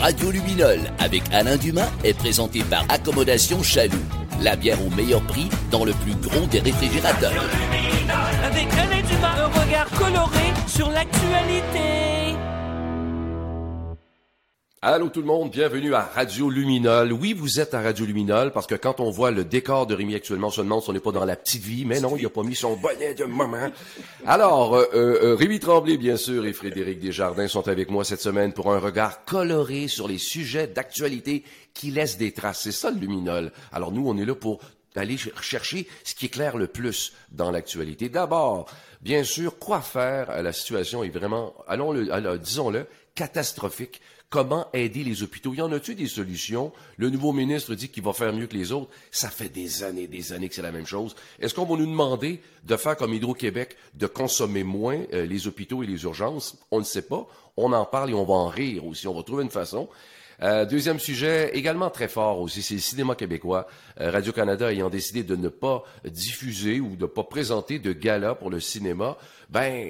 Radio Luminol avec Alain Dumas est présenté par Accommodation Chaloux. La bière au meilleur prix dans le plus gros des réfrigérateurs. Avec Alain Dumas, un regard coloré sur l'actualité. Allô tout le monde, bienvenue à Radio Luminol. Oui, vous êtes à Radio Luminol parce que quand on voit le décor de Rémi actuellement, on se demande si on n'est pas dans la petite vie, mais non, il n'a pas mis son bonnet de maman. Alors, euh, euh, Rémi Tremblay, bien sûr, et Frédéric Desjardins sont avec moi cette semaine pour un regard coloré sur les sujets d'actualité qui laissent des traces. C'est ça le Luminol. Alors nous, on est là pour aller chercher ce qui éclaire le plus dans l'actualité. D'abord, bien sûr, quoi faire? La situation est vraiment, allons-le, disons-le, catastrophique. Comment aider les hôpitaux? Y en a-tu des solutions? Le nouveau ministre dit qu'il va faire mieux que les autres. Ça fait des années des années que c'est la même chose. Est-ce qu'on va nous demander de faire comme Hydro-Québec, de consommer moins euh, les hôpitaux et les urgences? On ne sait pas. On en parle et on va en rire aussi. On va trouver une façon. Euh, deuxième sujet, également très fort aussi, c'est le cinéma québécois. Euh, Radio-Canada ayant décidé de ne pas diffuser ou de ne pas présenter de gala pour le cinéma, ben,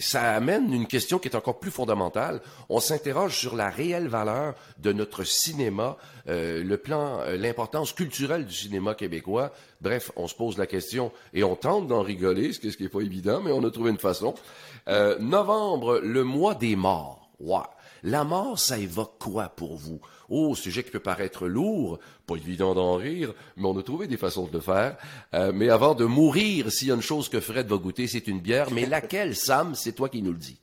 ça amène une question qui est encore plus fondamentale. On s'interroge sur la réelle valeur de notre cinéma, euh, le plan, l'importance culturelle du cinéma québécois. Bref, on se pose la question et on tente d'en rigoler, ce qui n'est pas évident, mais on a trouvé une façon. novembre, le mois des morts. La mort, ça évoque quoi pour vous? Oh, sujet qui peut paraître lourd, pas évident d'en rire, mais on a trouvé des façons de le faire. Euh, mais avant de mourir, s'il y a une chose que Fred va goûter, c'est une bière. Mais laquelle, Sam? C'est toi qui nous le dis.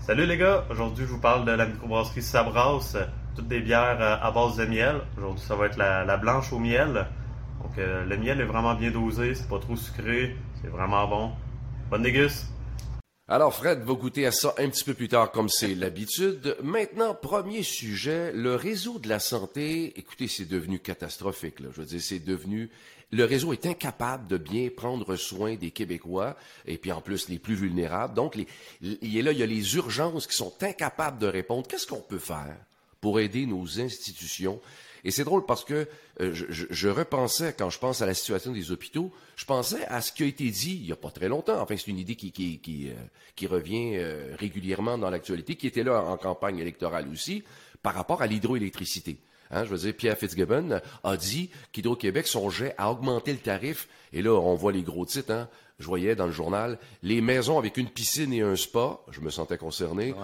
Salut les gars, aujourd'hui je vous parle de la microbrasserie Sabras, toutes des bières euh, à base de miel. Aujourd'hui ça va être la, blanche au miel. Donc euh, le miel est vraiment bien dosé, c'est pas trop sucré, c'est vraiment bon. Bonne déguste! Alors, Fred va goûter à ça un petit peu plus tard, comme c'est l'habitude. Maintenant, premier sujet, le réseau de la santé. Écoutez, c'est devenu catastrophique. Je veux dire, c'est devenu... Le réseau est incapable de bien prendre soin des Québécois, et puis en plus les plus vulnérables. Donc, il là, il y a les urgences qui sont incapables de répondre. Qu'est-ce qu'on peut faire pour aider nos institutions et c'est drôle parce que euh, je, repensais, quand je pense à la situation des hôpitaux, je pensais à ce qui a été dit il n'y a pas très longtemps. Enfin, c'est une idée qui, qui, qui, euh, revient euh, régulièrement dans l'actualité, qui était là en campagne électorale aussi, par rapport à l'hydroélectricité. Hein, je veux dire, Pierre Fitzgibbon a dit qu'Hydro-Québec songeait à augmenter le tarif. Et là, on voit les gros titres. Hein. Je voyais dans le journal, les maisons avec une piscine et un spa, je me sentais concerné,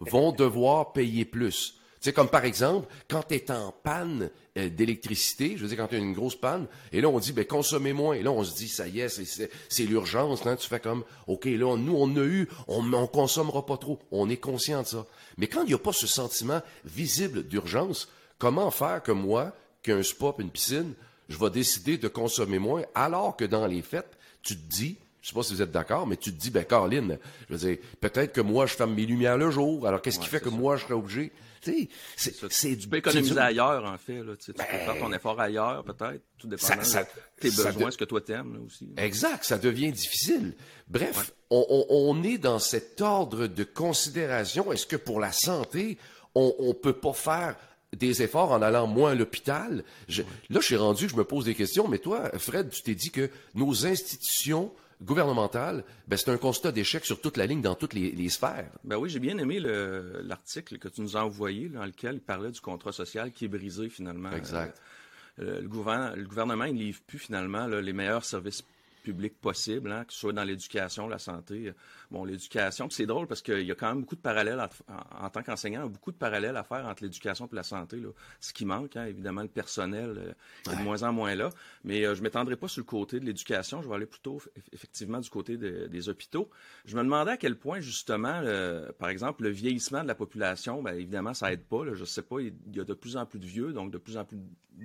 vont devoir payer plus. C'est comme par exemple, quand tu es en panne euh, d'électricité, je veux dire, quand tu as une grosse panne, et là, on dit, ben, consommez moins. Et là, on se dit, ça y est, c'est l'urgence. Hein? Tu fais comme, OK, là, nous, on a eu, on ne consommera pas trop. On est conscient de ça. Mais quand il n'y a pas ce sentiment visible d'urgence, comment faire que moi, qu'un spa une piscine, je vais décider de consommer moins, alors que dans les fêtes, tu te dis, je sais pas si vous êtes d'accord, mais tu te dis, ben, Caroline, je veux dire, peut-être que moi, je ferme mes lumières le jour. Alors, qu'est-ce qui fait que moi, je serais obligé? C'est tu peux économiser ailleurs, en fait. Là, tu peux ben, faire ton effort ailleurs, peut-être, tout dépendant de tes besoins, ce que toi t'aimes aussi. Exact, ça devient difficile. Bref, on, est dans cet ordre de considération. Est-ce que pour la santé, on ne peut pas faire des efforts en allant moins à l'hôpital? Là, je suis rendu, je me pose des questions, mais toi, Fred, tu t'es dit que nos institutions gouvernementale, ben, c'est un constat d'échec sur toute la ligne, dans toutes les, sphères. Ben oui, j'ai bien aimé l'article que tu nous as envoyé, dans lequel il parlait du contrat social qui est brisé finalement. Exact. Euh, le, gouvernement, le gouvernement, il livre plus finalement les meilleurs services public possible, hein, que ce soit dans l'éducation, la santé. Bon, l'éducation, c'est drôle parce qu'il y a quand même beaucoup de parallèles en, tant qu'enseignant, beaucoup de parallèles à faire entre l'éducation et la santé. Là. Ce qui manque, hein, évidemment, le personnel euh, est de moins en moins là. Mais euh, je ne m'étendrai pas sur le côté de l'éducation, je vais aller plutôt effectivement du côté des hôpitaux. Je me demandais à quel point, justement, par exemple, le vieillissement de la population, bien, évidemment, ça aide pas. je ne sais pas, il y a de plus en plus de vieux, donc de plus en plus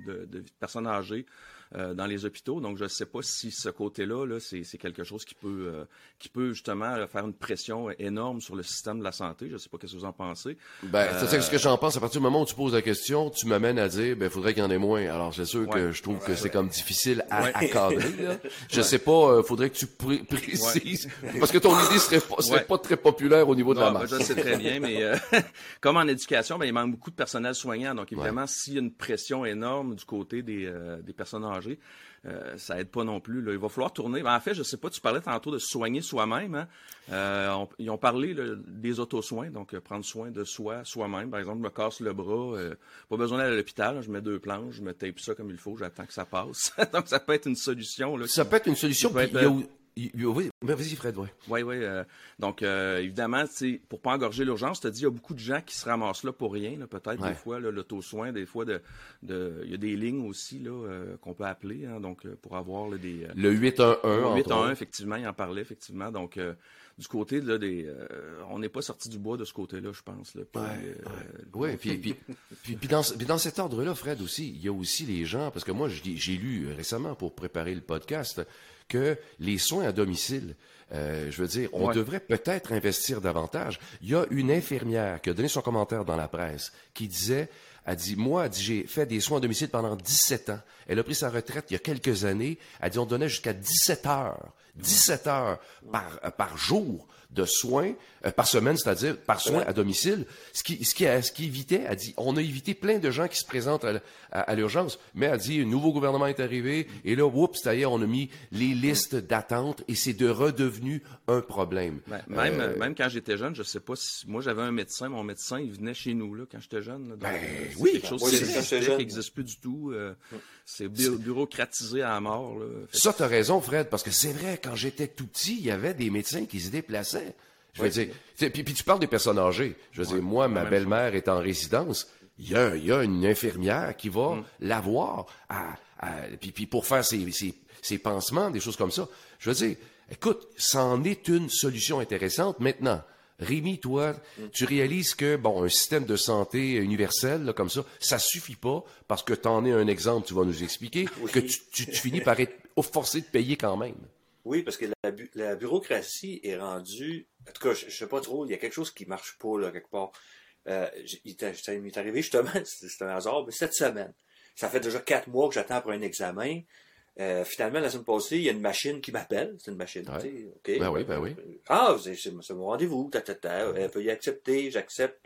de personnes âgées euh, dans les hôpitaux. Donc, je ne sais pas si ce côté-là, -là, c'est quelque chose qui peut, euh, qui peut justement faire une pression énorme sur le système de la santé. Je ne sais pas ce que vous en pensez. Ben, c'est ce que j'en pense. À partir du moment où tu poses la question, tu m'amènes à dire, ben, faudrait qu'il y en ait moins. Alors, c'est sûr que je trouve que c'est comme difficile à, à cadrer. Là. Je sais pas, euh, faudrait que tu précises, parce que ton idée serait pas, serait pas très populaire au niveau de la masse. je sais très bien, mais euh, comme en éducation, ben, il manque beaucoup de personnel soignant. Donc, évidemment, s'il y a une pression énorme du côté des, des personnes âgées, euh, ça aide pas non plus. Il va falloir retourner. Ben, en fait, je sais pas, tu parlais tantôt de soigner soi-même. Hein? Euh, on- ils ont parlé là, des auto-soins, donc euh, prendre soin de soi, soi-même. Par exemple, je me casse le bras, euh, pas besoin d'aller à l'hôpital, je mets deux planches, je me tape ça comme il faut, j'attends que ça passe. donc ça peut être une solution. Là, Ça peut être une solution. Ça peut puis être, il y a oui, mais vas-y, Fred, ouais. Oui, oui. euh, donc, euh, évidemment, pour pas engorger l'urgence, tu as dit, il y a beaucoup de gens qui se ramassent là pour rien. Peut-être Ouais. des fois, l'auto-soin, des fois, de, de, il y a des lignes aussi là euh, qu'on peut appeler, hein, donc pour avoir là, des... Le 811, entre 8 en 1, autres. effectivement, il en parlait, effectivement. Donc, du côté là, des... on n'est pas sorti du bois de ce côté-là, je pense. Là, Puis, euh, Oui, puis, puis, puis, puis dans, puis dans cet ordre-là, Fred, aussi, il y a aussi les gens, parce que moi, j'ai lu récemment pour préparer le podcast que les soins à domicile, euh, je veux dire, on Ouais. devrait peut-être investir davantage. Il y a une infirmière qui a donné son commentaire dans la presse qui disait, elle dit, moi, j'ai fait des soins à domicile pendant 17 ans. Elle a pris sa retraite il y a quelques années. Elle dit, on donnait jusqu'à 17 heures, 17 heures par, par jour de soins, euh, par semaine, c'est-à-dire par soins à domicile, ce qui, ce qui, a- ce qui évitait, elle dit, on a évité plein de gens qui se présentent à, à- à l'urgence, mais elle dit, un nouveau gouvernement est arrivé, et là, oups, d'ailleurs, on a mis les listes d'attente, et c'est de redevenu un problème. ben, même, Euh, même quand j'étais jeune, je sais pas si... Moi, j'avais un médecin, mon médecin, il venait chez nous là, quand j'étais jeune. là. Donc, Ben, euh, c'est oui, quelque chose qui n'existe plus du tout. euh, c'est bu- bureaucratisé à la mort. Là. Ça, t'as raison, Fred, parce que c'est vrai, quand j'étais tout petit, il y avait des médecins qui se déplaçaient. Je veux dire, puis, puis tu parles des personnes âgées. Je veux dire, moi, ma belle-mère est en résidence. Il y a, il y a une infirmière qui va Mm. la voir à, à- puis, puis pour faire ses, ses, ses pansements, des choses comme ça. Je veux dire, écoute, c'en est une solution intéressante. Maintenant, Rémi, toi, Mm. tu réalises que, bon, un système de santé universel, là, comme ça, ça suffit pas parce que t'en es un exemple, tu vas nous expliquer, Oui. que tu, tu, tu finis par être forcé de payer quand même. Oui, parce que la, bu- la bureaucratie est rendue. En tout cas, je, je sais pas trop, il y a quelque chose qui marche pas, là, quelque part. Euh, il m'est arrivé justement, c'est un hasard, mais cette semaine. Ça fait déjà quatre mois que j'attends pour un examen. Euh, finalement, la semaine passée, il y a une machine qui m'appelle. C'est une machine, Ouais. tu sais, OK. Ben oui, ben oui. Ah, c'est mon rendez-vous, ta, ta, ta. Euh, veuillez accepter, j'accepte.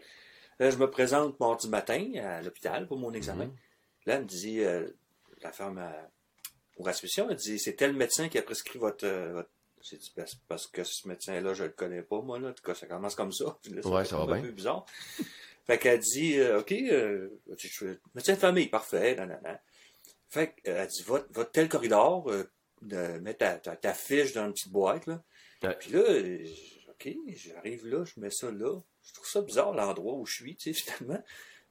Là, je me présente mardi matin à l'hôpital pour mon examen. Là, elle me dit, euh, la femme à- au restitution, elle dit, c'est tel médecin qui a prescrit votre... euh, votre... J'ai dit, Ben, c'est parce que ce médecin-là, je le connais pas, moi, là. En tout cas, ça commence comme ça. Puis là, Ouais, ça va un bien. peu bizarre. fait qu'elle dit, euh, OK, euh, je suis médecin de famille, parfait, nan, nan, nan. Fait qu'elle dit, va, va de tel corridor, euh, de, mets ta, ta, ta fiche dans une petite boîte, là. Ouais. Puis là, euh, OK, j'arrive là, je mets ça là. Je trouve ça bizarre, l'endroit où je suis, tu sais, finalement.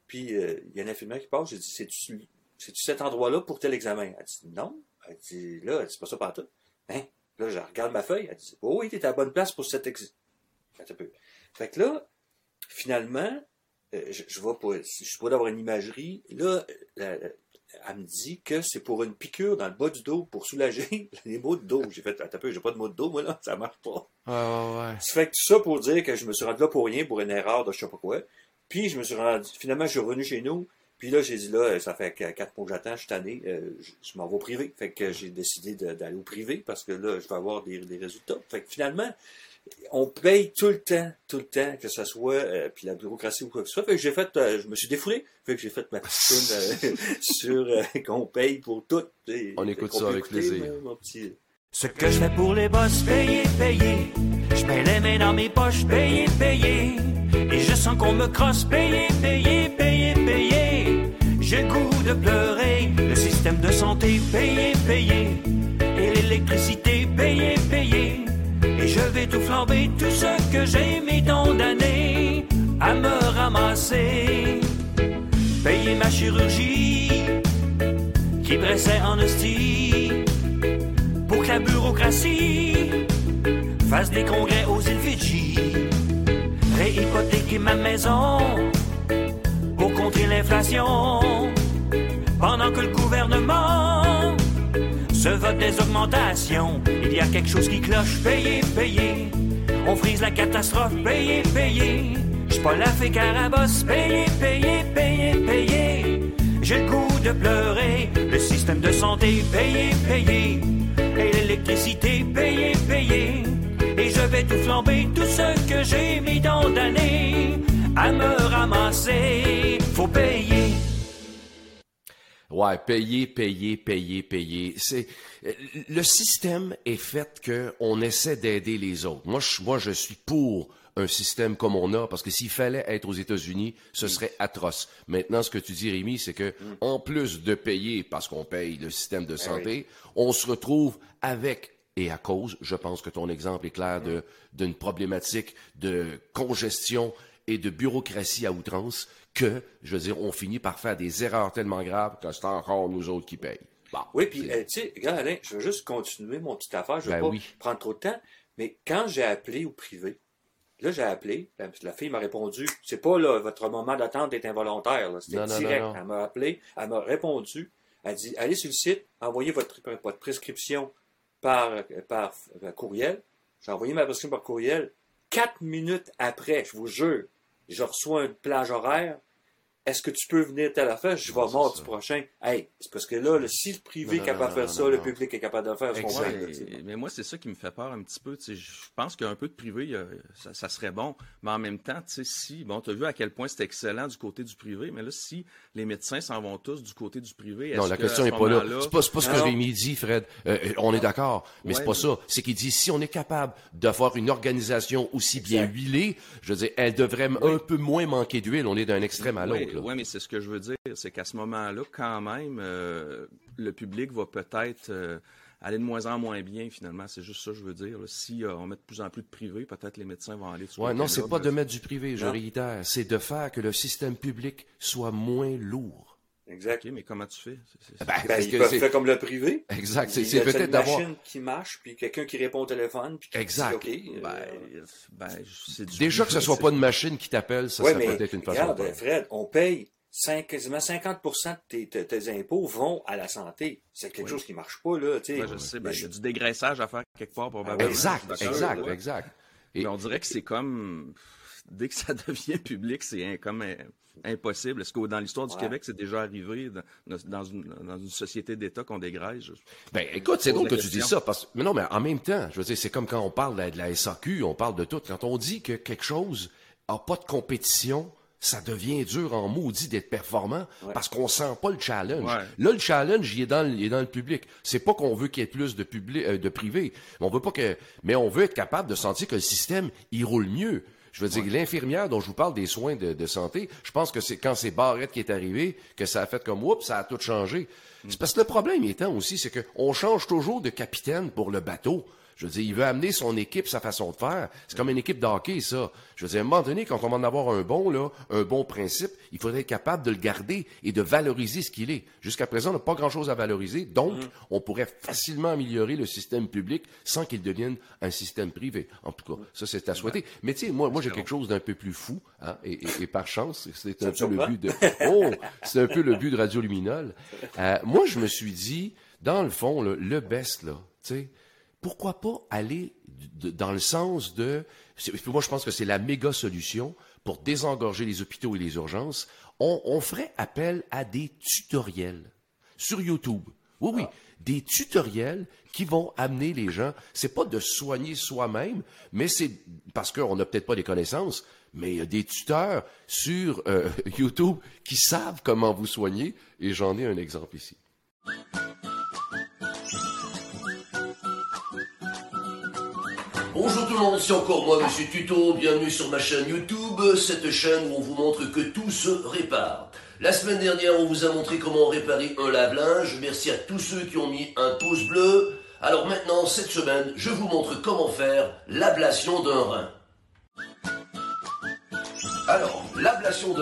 Puis, euh, il y a un infirmière qui passe, j'ai dit, c'est-tu c'est-tu cet endroit-là pour tel examen? Elle dit, non. Elle dit, là, elle dit, c'est pas ça par tout. Hein? Là, je regarde ma feuille, elle dit, oh oui, t'es à la bonne place pour cet examen. Fait que là, finalement, euh, je, je vois pour, je suis pas d'avoir une imagerie. Là, la- la- elle me dit que c'est pour une piqûre dans le bas du dos pour soulager les maux de dos. J'ai fait, attends j'ai pas de maux de dos, moi, là, ça marche pas. Ah ouais. Ça fait que tout ça pour dire que je me suis rendu là pour rien, pour une erreur de je sais pas quoi. Puis je me suis rendu, finalement, je suis revenu chez nous. Puis là, j'ai dit là, ça fait quatre mois que j'attends, je suis tanné, euh, je, je m'en vais au privé. Fait que j'ai décidé d'aller au privé parce que là, je vais avoir des, des résultats. Fait que finalement, on paye tout le temps, tout le temps, que ce soit, euh, puis la bureaucratie ou quoi que ce soit. Fait que j'ai fait, euh, je me suis défoulé. Fait que j'ai fait ma petite tune, euh, sur euh, qu'on paye pour tout. Et- On écoute ça avec écouter, plaisir. mon- mon petit- Ce que je fais pour les boss, payer, payer. Je mets les mains dans mes poches, payer, payer. Et je sens qu'on me crosse, payer, payer, payer, payer. J'ai le goût de pleurer. Le système de santé, payer, payer. Et l'électricité, payer, payer. Je vais tout flamber, tout ce que j'ai mis tant d'années à me ramasser. Payer ma chirurgie qui pressait en hostie pour que la bureaucratie fasse des congrès aux îles Fidji. Réhypothéquer ma maison pour contrer l'inflation. Pendant que le gouvernement se vote des augmentations, il y a quelque chose qui cloche. Payez, On frise la catastrophe. Payez, payez. J'suis la fée carabosse. Payez, payez, payez, payez. J'ai le goût de pleurer. Le système de santé, payez, payez. Et l'électricité, payez, payez. Et je vais tout flamber, tout ce que j'ai mis tant d'années à me ramasser. Faut payer. Ouais, payer, payer, payer, payer. C'est le système est fait que on essaie d'aider les autres. Moi, je, moi, je suis pour un système comme on a, parce que s'il fallait être aux États-Unis, ce serait atroce. Maintenant, ce que tu dis, Rémi, c'est que en plus de payer, parce qu'on paye le système de santé, on se retrouve avec et à cause, je pense que ton exemple est clair, de d'une problématique de congestion et de bureaucratie à outrance que, je veux dire, on finit par faire des erreurs tellement graves que c'est encore nous autres qui payent. Bon, Oui, puis, euh, tu sais, regarde, Alain, je veux juste continuer mon petite affaire. Je veux Ben pas oui. prendre trop de temps. Mais quand j'ai appelé au privé, là, j'ai appelé, la, la fille m'a répondu, c'est pas, là, votre moment d'attente est involontaire. C'était direct. non, non. Elle m'a appelé, elle m'a répondu, elle dit, allez sur le site, envoyez votre, votre prescription par, par, par courriel. J'ai envoyé ma prescription par courriel. Quatre minutes après, je vous jure, je reçois une plage horaire. Est-ce que tu peux venir telle affaire? Je vais Non, mardi ça. prochain. Hey, c'est parce que là, le- si le privé Non, est capable non, de faire non, ça, non, le non. public est capable de le faire. tu sais. mais moi, c'est ça qui me fait peur un petit peu. tu sais. Je pense qu'un peu de privé, ça, ça serait bon. Mais en même temps, tu sais, si, bon, tu as vu à quel point c'est excellent du côté du privé, mais là, si les médecins s'en vont tous du côté du privé, Non, la que, question n'est ce pas là. C'est pas, c'est pas ce que. Rémi dit, Fred. Euh, euh, on est d'accord, mais c'est pas mais- ça. C'est qu'il dit si on est capable d'avoir une organisation aussi bien Exact. huilée, je veux dire, elle devrait un peu moins manquer d'huile. On est d'un extrême à Oui, l'autre. Là. ouais, mais c'est ce que je veux dire. C'est qu'à ce moment-là, quand même, euh, le public va peut-être euh, aller de moins en moins bien, finalement. C'est juste ça que je veux dire. là. Si euh, on met de plus en plus de privé, peut-être les médecins vont aller de ce Ouais, non, c'est pas de mettre du privé, je Non. réitère. C'est de faire que le système public soit moins lourd. Exact. OK, mais comment tu fais? Ben, Ben, parce ils que peuvent c'est- faire comme le privé. Exact. C'est Il y c'est a peut-être d'avoir. machine qui marche, puis quelqu'un qui répond au téléphone, puis qui Exact. dit OK. Ben, euh, ben, du Déjà que ce privé, soit pas une machine qui t'appelle, ça, ouais, ça peut être une façon regarde, de faire. Fred, on paye cinq- quasiment 50% de tes, impôts vont à la santé. C'est quelque Oui. chose qui marche pas, là. Ouais, je sais, ben, il y a du dégraissage à faire quelque part, probablement. Exact, exact, exact. Et- Mais on dirait que c'est comme. Dès que ça devient public, c'est comme impossible. Est-ce que dans l'histoire du Ouais. Québec, c'est déjà arrivé dans, dans une, dans une société d'État qu'on dégraisse? Je- Ben, écoute, c'est drôle que tu dis ça, parce mais non, mais en même temps, je veux dire, c'est comme quand on parle de la, de la SAQ, on parle de tout. Quand on dit que quelque chose a pas de compétition, ça devient dur en maudit d'être performant parce qu'on sent pas le challenge. Ouais. Là, le challenge, il est dans le, il est dans le public. C'est pas qu'on veut qu'il y ait plus de public, euh, de privé. On veut pas que, mais on veut être capable de sentir que le système, il roule mieux. Je veux dire, l'infirmière dont je vous parle des soins de, de santé, je pense que c'est quand c'est Barrette qui est arrivé que ça a fait comme, oups, ça a tout changé. C'est parce que le problème étant aussi, c'est qu'on change toujours de capitaine pour le bateau. Je veux dire, il veut amener son équipe, sa façon de faire. C'est comme une équipe de hockey, ça. Je veux dire, à un moment donné, quand on va en avoir un bon, là, un bon principe, il faudrait être capable de le garder et de valoriser ce qu'il est. Jusqu'à présent, on n'a pas grand-chose à valoriser. Donc, on pourrait facilement améliorer le système public sans qu'il devienne un système privé. En tout cas, ça, c'est à souhaiter. Mais tu sais, moi, moi, j'ai quelque chose d'un peu plus fou, hein, et, et- et par chance, c'est un peu le but de, oh, c'est un peu le but de Radio Luminol. Euh, moi, je me suis dit, dans le fond, là, le best, là, tu sais, pourquoi pas aller dans le sens de... Moi, je pense que c'est la méga solution pour désengorger les hôpitaux et les urgences. On, ferait appel à des tutoriels sur YouTube. Oui, oui, des tutoriels qui vont amener les gens. C'est pas de soigner soi-même, mais c'est parce qu'on n'a peut-être pas les connaissances, mais il y a des tuteurs sur euh, YouTube qui savent comment vous soigner, et j'en ai un exemple ici. Bonjour tout le monde, c'est encore moi, Monsieur Tuto. Bienvenue sur ma chaîne YouTube, cette chaîne où on vous montre que tout se répare. La semaine dernière, on vous a montré comment réparer un lave-linge. Merci à tous ceux qui ont mis un pouce bleu. Alors maintenant, cette semaine, je vous montre comment faire l'ablation d'un rein. Alors,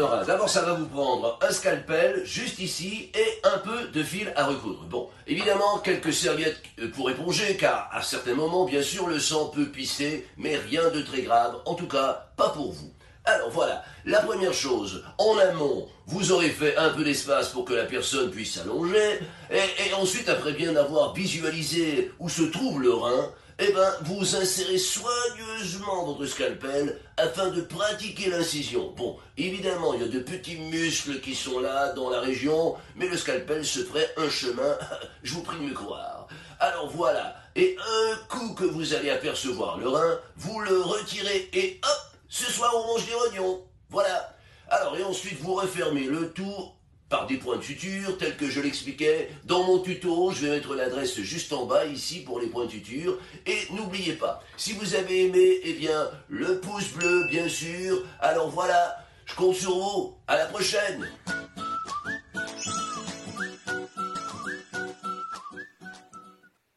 rein. D'abord, ça va vous prendre un scalpel, juste ici, et un peu de fil à recoudre. Bon, évidemment, quelques serviettes euh, pour éponger, car à certains moments, bien sûr, le sang peut pisser, mais rien de très grave, en tout cas, pas pour vous. Alors voilà, la première chose, en amont, vous aurez fait un peu d'espace pour que la personne puisse s'allonger, et ensuite, après bien avoir visualisé où se trouve le rein, eh ben, vous insérez soigneusement votre scalpel afin de pratiquer l'incision. Bon, évidemment, il y a de petits muscles qui sont là dans la région, mais le scalpel se ferait un chemin, je vous prie de me croire. Alors voilà, et un coup que vous allez apercevoir le rein, vous le retirez et hop, ce soir on mange des oignons. Voilà. Alors, et ensuite vous refermez le tout par des points de suture, tel que je l'expliquais dans mon tuto. Je vais mettre l'adresse juste en bas ici pour les points de suture. Et n'oubliez pas, si vous avez aimé, eh bien, le pouce bleu, bien sûr. Alors voilà, je compte sur vous. À la prochaine.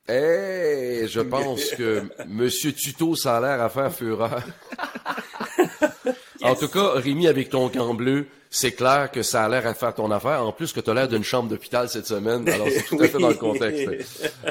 Eh, je pense que Monsieur Tuto, ça a l'air à faire fureur. En tout cas, Rémi, avec ton gant bleu, c'est clair que ça a l'air à faire ton affaire. En plus que tu as l'air d'une chambre d'hôpital cette semaine. Alors, c'est tout à fait dans le contexte.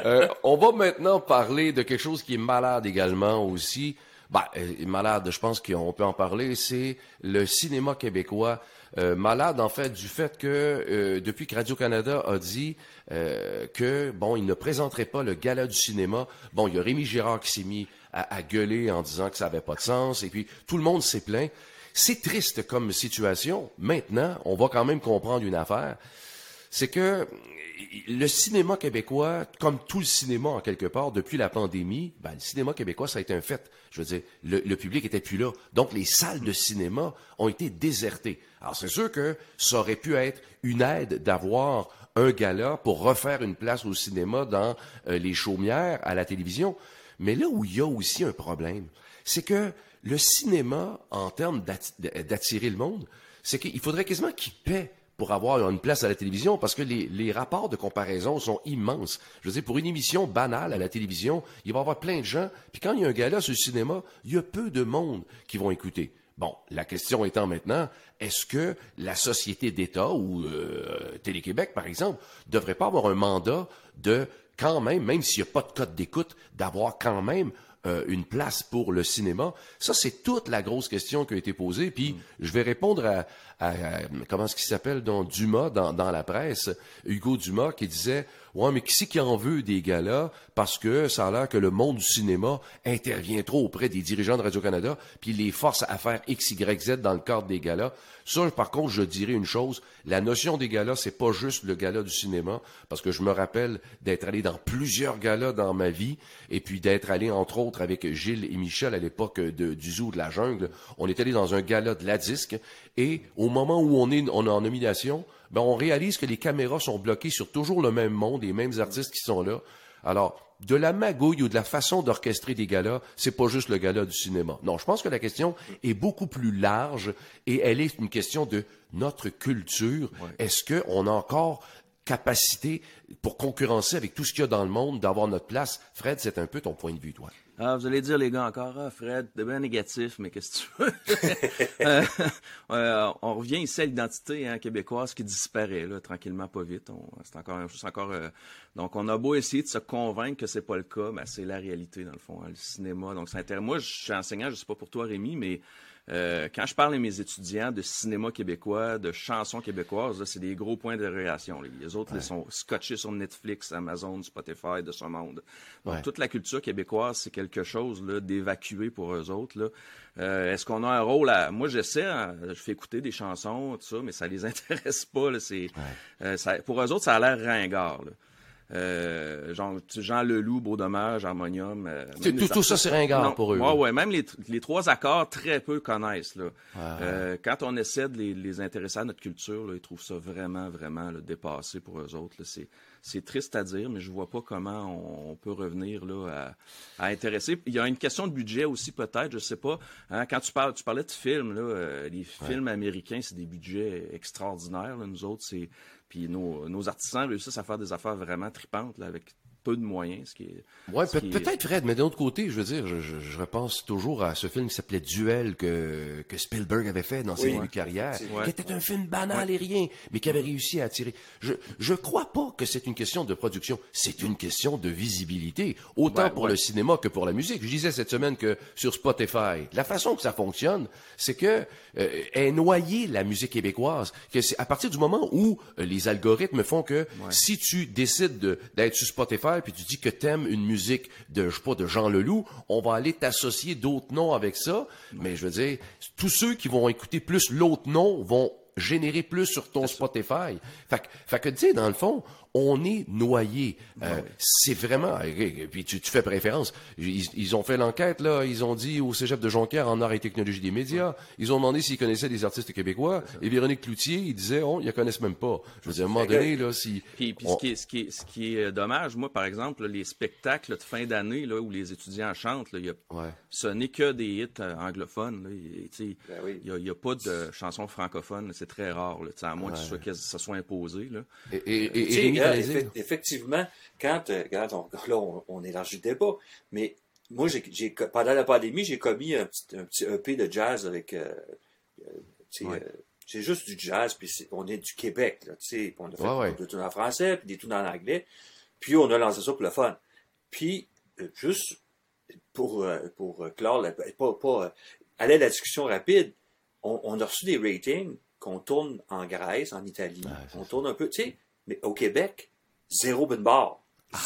Euh, on va maintenant parler de quelque chose qui est malade également aussi. Bah, malade, je pense qu'on peut en parler. C'est le cinéma québécois. Euh, malade, en fait, du fait que euh, depuis que Radio-Canada a dit que, bon, il ne présenterait pas le gala du cinéma, bon, il y a Rémi Girard qui s'est mis à, à, gueuler en disant que ça n'avait pas de sens, et puis tout le monde s'est plaint. C'est triste comme situation. Maintenant, on va quand même comprendre une affaire. C'est que le cinéma québécois, comme tout le cinéma en quelque part, depuis la pandémie, ben, le cinéma québécois, ça a été un fait. Je veux dire, le, le public était plus là. Donc, les salles de cinéma ont été désertées. Alors, c'est sûr que ça aurait pu être une aide d'avoir un gala pour refaire une place au cinéma dans euh, les chaumières, à la télévision. Mais là où il y a aussi un problème, c'est que le cinéma, en termes d'attirer le monde, c'est qu'il faudrait quasiment qu'il paie pour avoir une place à la télévision parce que les, rapports de comparaison sont immenses. Je veux dire, pour une émission banale à la télévision, il va y avoir plein de gens, puis quand il y a un gala sur le cinéma, il y a peu de monde qui vont écouter. Bon, la question étant maintenant, est-ce que la société d'État ou euh, Télé-Québec, par exemple, devrait pas avoir un mandat de quand même, même s'il n'y a pas de code d'écoute, d'avoir quand même euh, une place pour le cinéma? Ça, c'est toute la grosse question qui a été posée. Puis je vais répondre à, comment est-ce qu'il s'appelle, donc Dumas dans, dans, la presse, Hugo Dumas, qui disait Ouais, mais qui c'est qui en veut des galas parce que ça a l'air que le monde du cinéma intervient trop auprès des dirigeants de Radio-Canada, puis les force à faire X, Y, Z dans le cadre des galas? Ça, par contre, je dirais une chose, la notion des galas, c'est pas juste le gala du cinéma, parce que je me rappelle d'être allé dans plusieurs galas dans ma vie, et puis d'être allé, entre autres, avec Gilles et Michel à l'époque du Zoo de la Jungle. On est allé dans un gala de la disque, et au moment où on est, on est en nomination, ben on réalise que les caméras sont bloquées sur toujours le même monde, les mêmes artistes qui sont là. Alors, de la magouille ou de la façon d'orchestrer des galas, c'est pas juste le gala du cinéma. Non, je pense que la question est beaucoup plus large et elle est une question de notre culture. Est-ce qu'on a encore capacité pour concurrencer avec tout ce qu'il y a dans le monde d'avoir notre place? Fred, c'est un peu ton point de vue, toi. Ah, vous allez dire, les gars, encore, ah, Fred, de bien négatif, mais qu'est-ce que tu veux? euh, euh, on revient ici à l'identité hein, québécoise qui disparaît, là, tranquillement, pas vite. C'est encore, c'est encore. Euh, donc, on a beau essayer de se convaincre que c'est pas le cas, mais c'est la réalité, dans le fond, hein, le cinéma. Donc, ça intéresse. Moi, je suis enseignant, je sais pas pour toi, Rémi, mais euh, quand je parle à mes étudiants de cinéma québécois, de chansons québécoises, c'est des gros points de réaction. Les autres, ils sont scotchés sur Netflix, Amazon, Spotify, de ce monde. Donc, toute la culture québécoise, c'est quelque chose d'évacué pour eux autres. Là. Euh, Est-ce qu'on a un rôle à... Moi, j'essaie, hein, je fais écouter des chansons, tout ça, mais ça les intéresse pas. Là, euh, ça, pour eux autres, ça a l'air ringard. Là. Euh, Jean, Jean Leloup, Beau Dommage, Harmonium. Euh, tout, tout, ça, c'est ringard pour eux. Ouais, ouais, même les, les, trois accords, très peu connaissent. Là. Euh, quand on essaie de les, les, intéresser à notre culture, là, ils trouvent ça vraiment, vraiment là, dépassé pour eux autres. C'est, c'est triste à dire, mais je vois pas comment on, on peut revenir là, à, à, intéresser. Il y a une question de budget aussi, peut-être, je sais pas. Hein, quand tu parles, tu parlais de films, là, euh, les films américains, c'est des budgets extraordinaires. Là. Nous autres, c'est puis nos, nos, artisans réussissent à faire des affaires vraiment tripantes là, avec peu de moyens, ce qui est. Ouais, peut-être Fred, mais d'un autre côté, je veux dire, je, je, je, repense toujours à ce film qui s'appelait Duel que, que Spielberg avait fait dans ses oui, carrières, qui était un film banal ouais. et rien, mais qui avait réussi à attirer. Je je crois pas que c'est une question de production, c'est une question de visibilité, autant ouais, pour le cinéma que pour la musique. Je disais cette semaine que sur Spotify, la façon que ça fonctionne, c'est que euh, est noyée la musique québécoise, que c'est à partir du moment où euh, les algorithmes font que si tu décides d'être sur Spotify puis tu dis que t'aimes une musique de, je sais pas, de Jean Leloup, on va aller t'associer d'autres noms avec ça. Mais je veux dire, tous ceux qui vont écouter plus l'autre nom vont générer plus sur ton Spotify. Fait, que- fait que, tu sais, dans le fond, on est noyé. Euh, C'est vraiment... et Puis tu, tu fais préférence. Ils, ils ont fait l'enquête, là. Ils ont dit au cégep de Jonquière, en arts et technologie des médias, ils ont demandé s'ils connaissaient des artistes québécois. Et Véronique Cloutier, il disait, oh, ils la connaissent même pas. Je veux dire, à un moment donné, là, si... Puis, puis on- ce, qui est, ce, qui est, ce qui est dommage, moi, par exemple, là, les spectacles de fin d'année là, où les étudiants chantent, là, il y a, Ouais. ce n'est que des hits euh, anglophones. là. Et, Ben oui. Il n'y a, il y a pas de chansons francophones. C'est très rare, là, à moins que ce soit, ça soit imposé. Là. Et, et, et, Effe- effectivement, quand, euh, on, là, on, on élargit le débat, mais moi, j'ai, pendant la pandémie, j'ai commis un petit, un petit EP de jazz avec, euh, euh, Ouais. c'est juste du jazz, puis on est du Québec, là, tu sais, on a fait Ouais, ouais. des tunes en français, puis des tunes en anglais, puis on a lancé ça pour le fun. Puis, juste pour, pour clore, la- pas, pas, aller à la discussion rapide, on, on a reçu des ratings qu'on tourne en Grèce, en Italie, on tourne un peu, tu sais, mais au Québec, zéro bin bar.